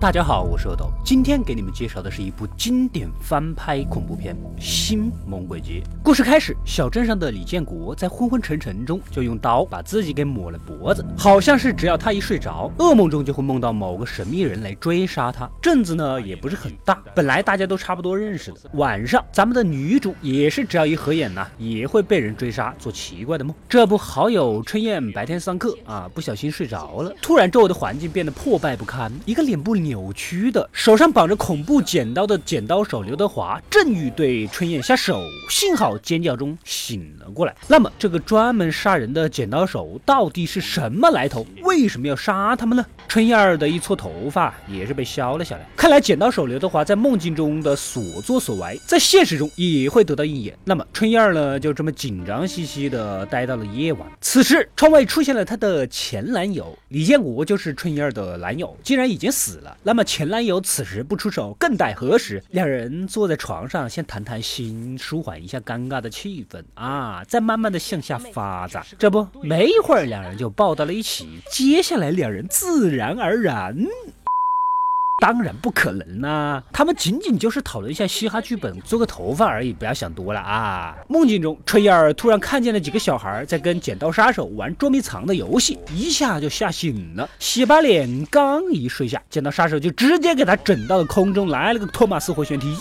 大家好，我是阿斗，今天给你们介绍的是一部经典翻拍恐怖片《新猛鬼街》。故事开始，小镇上的李建国在昏昏沉沉中就用刀把自己给抹了脖子，好像是只要他一睡着，噩梦中就会梦到某个神秘人来追杀他。镇子呢也不是很大，本来大家都差不多认识的。晚上，咱们的女主也是只要一合眼呐，也会被人追杀，做奇怪的梦。这不好友春燕白天上课啊，不小心睡着了，突然周围的环境变得破败不堪，一个脸部脸。扭曲的，手上绑着恐怖剪刀的剪刀手刘德华正欲对春燕下手，幸好尖叫中醒了过来。那么，这个专门杀人的剪刀手到底是什么来头？为什么要杀他们呢？春燕儿的一撮头发也是被削了下来。看来剪刀手刘德华在梦境中的所作所为，在现实中也会得到应验。那么，春燕儿呢，就这么紧张兮兮的待到了夜晚。此时，窗外出现了她的前男友李建国，就是春燕儿的男友，竟然已经死了。那么前男友此时不出手，更待何时？两人坐在床上，先谈谈心，舒缓一下尴尬的气氛啊，再慢慢的向下发展。这不，没一会儿，两人就抱到了一起。接下来，两人自然而然。当然不可能啦，他们仅仅就是讨论一下嘻哈剧本，做个头发而已，不要想多了啊！梦境中，春燕儿突然看见了几个小孩在跟剪刀杀手玩捉迷藏的游戏，一下就吓醒了，洗把脸，刚一睡下，剪刀杀手就直接给他整到了空中，来了个托马斯回旋踢。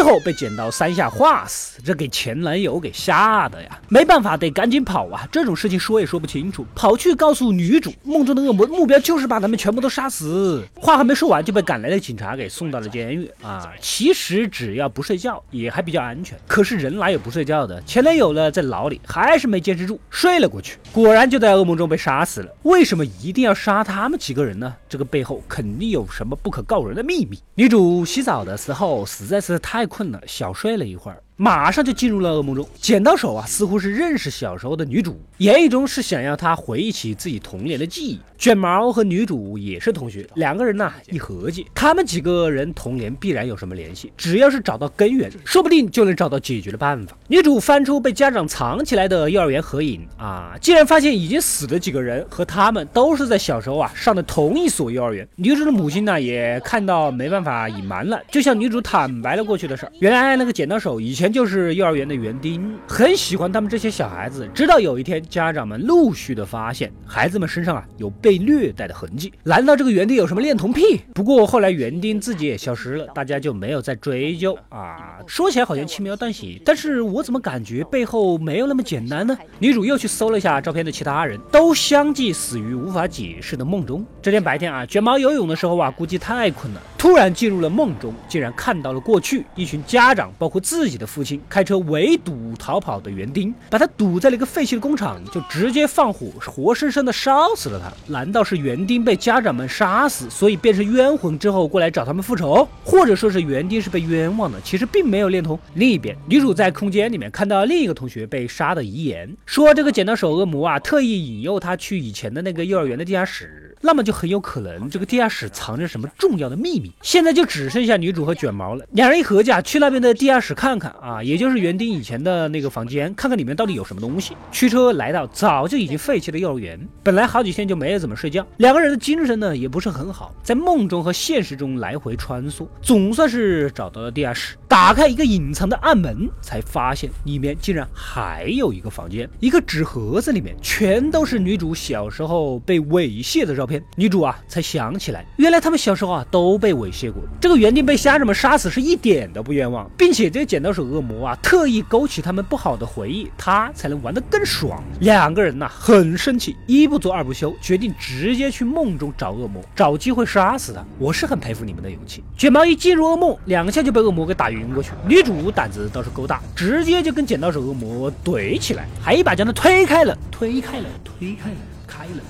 最后被剪刀三下划死，这给前男友给吓的呀！没办法，得赶紧跑啊！这种事情说也说不清楚，跑去告诉女主，梦中的恶魔目标就是把他们全部都杀死。话还没说完，就被赶来的警察给送到了监狱啊！其实只要不睡觉，也还比较安全。可是人哪有不睡觉的？前男友呢，在牢里还是没坚持住，睡了过去，果然就在噩梦中被杀死了。为什么一定要杀他们几个人呢？这个背后肯定有什么不可告人的秘密。女主洗澡的时候实在是太。困了，小睡了一会儿。马上就进入了噩梦中，剪刀手啊，似乎是认识小时候的女主，言语中是想要她回忆起自己童年的记忆。卷毛和女主也是同学，两个人呢一合计，他们几个人童年必然有什么联系，只要是找到根源，说不定就能找到解决的办法。女主翻出被家长藏起来的幼儿园合影啊，竟然发现已经死的几个人和他们都是在小时候啊上的同一所幼儿园。女主的母亲呢也看到没办法隐瞒了，就向女主坦白了过去的事儿。原来那个剪刀手以前。就是幼儿园的园丁，很喜欢他们这些小孩子。直到有一天，家长们陆续的发现孩子们身上啊有被虐待的痕迹。难道这个园丁有什么恋童癖？不过后来园丁自己也消失了，大家就没有再追究啊。说起来好像轻描淡写，但是我怎么感觉背后没有那么简单呢？女主又去搜了一下照片的其他人，都相继死于无法解释的梦中。这天白天啊，卷毛游泳的时候啊，估计太困了，突然进入了梦中，竟然看到了过去一群家长，包括自己的父。亲开车围堵逃跑的园丁，把他堵在了一个废弃的工厂，就直接放火，活生生的烧死了他。难道是园丁被家长们杀死，所以变成冤魂之后过来找他们复仇？或者说是园丁是被冤枉的，其实并没有恋童。另一边，女主在空间里面看到另一个同学被杀的遗言，说这个剪刀手恶魔啊，特意引诱他去以前的那个幼儿园的地下室，那么就很有可能这个地下室藏着什么重要的秘密。现在就只剩下女主和卷毛了，两人一合计啊，去那边的地下室看看啊。也就是园丁以前的那个房间，看看里面到底有什么东西。驱车来到早就已经废弃的幼儿园，本来好几天就没有怎么睡觉，两个人的精神呢也不是很好，在梦中和现实中来回穿梭，总算是找到了地下室。打开一个隐藏的暗门，才发现里面竟然还有一个房间，一个纸盒子里面全都是女主小时候被猥亵的照片。片女主啊才想起来，原来他们小时候啊都被猥亵过。这个园丁被家人们杀死是一点都不冤枉，并且这个剪刀手恶魔啊特意勾起他们不好的回忆，他才能玩得更爽。两个人呐很生气，一不做二不休，决定直接去梦中找恶魔，找机会杀死他。我是很佩服你们的勇气。卷毛一进入噩梦，两下就被恶魔给打。晕过去，女主胆子倒是够大，直接就跟剪刀手恶魔怼起来，还一把将他推开了，推开了，推开了，开了。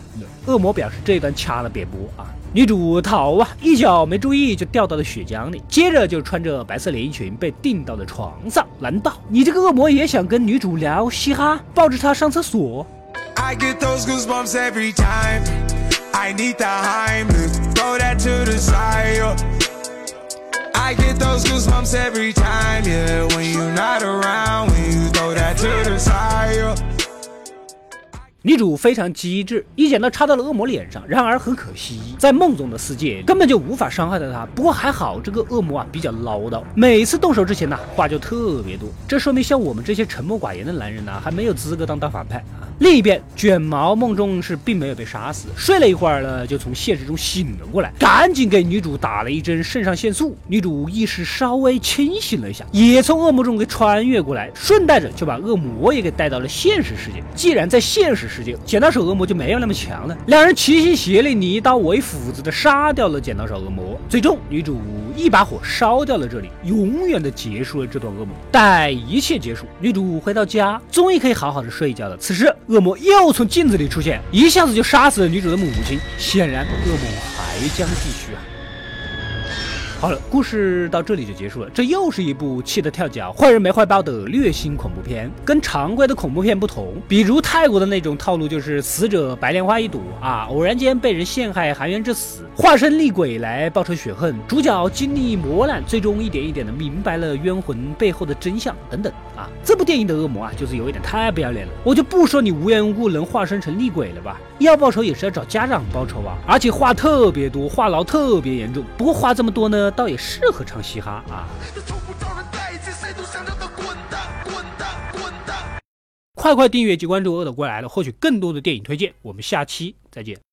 恶魔表示这一段掐了别播啊！女主逃啊，一脚没注意就掉到了血浆里，接着就穿着白色连衣裙被钉到了床上。难道你这个恶魔也想跟女主聊嘻哈，抱着她上厕所？I get those goosebumps every time, yeah. 女主非常机智，一剪刀插到了恶魔脸上。然而很可惜，在梦中的世界根本就无法伤害到他。不过还好，这个恶魔啊比较唠叨，每次动手之前呢话就特别多。这说明像我们这些沉默寡言的男人呢，还没有资格当大反派。另一边，卷毛梦中是并没有被杀死，睡了一会儿呢，就从现实中醒了过来，赶紧给女主打了一针肾上腺素。女主意识稍微清醒了一下，也从噩梦中给穿越过来，顺带着就把恶魔也给带到了现实世界。既然在现实世界，剪刀手恶魔就没有那么强了。两人齐心协力，你一刀我一斧子的杀掉了剪刀手恶魔。最终，女主一把火烧掉了这里，永远的结束了这段噩梦。待一切结束，女主回到家，终于可以好好的睡一觉了。此时。恶魔又从镜子里出现，一下子就杀死了女主的母亲。显然，恶魔还将继续啊。好了，故事到这里就结束了。这又是一部气得跳脚、坏人没坏报的虐心恐怖片。跟常规的恐怖片不同，比如泰国的那种套路，就是死者白莲花一朵啊，偶然间被人陷害，含冤致死，化身厉鬼来报仇雪恨。主角经历磨难，最终一点一点的明白了冤魂背后的真相等等啊。这部电影的恶魔啊，就是有一点太不要脸了。我就不说你无缘无故能化身成厉鬼了吧，要报仇也是要找家长报仇啊，而且话特别多，话痨特别严重。不过话这么多呢。倒也适合唱嘻哈啊！快快订阅及关注“饿的过来了”，获取更多的电影推荐。我们下期再见。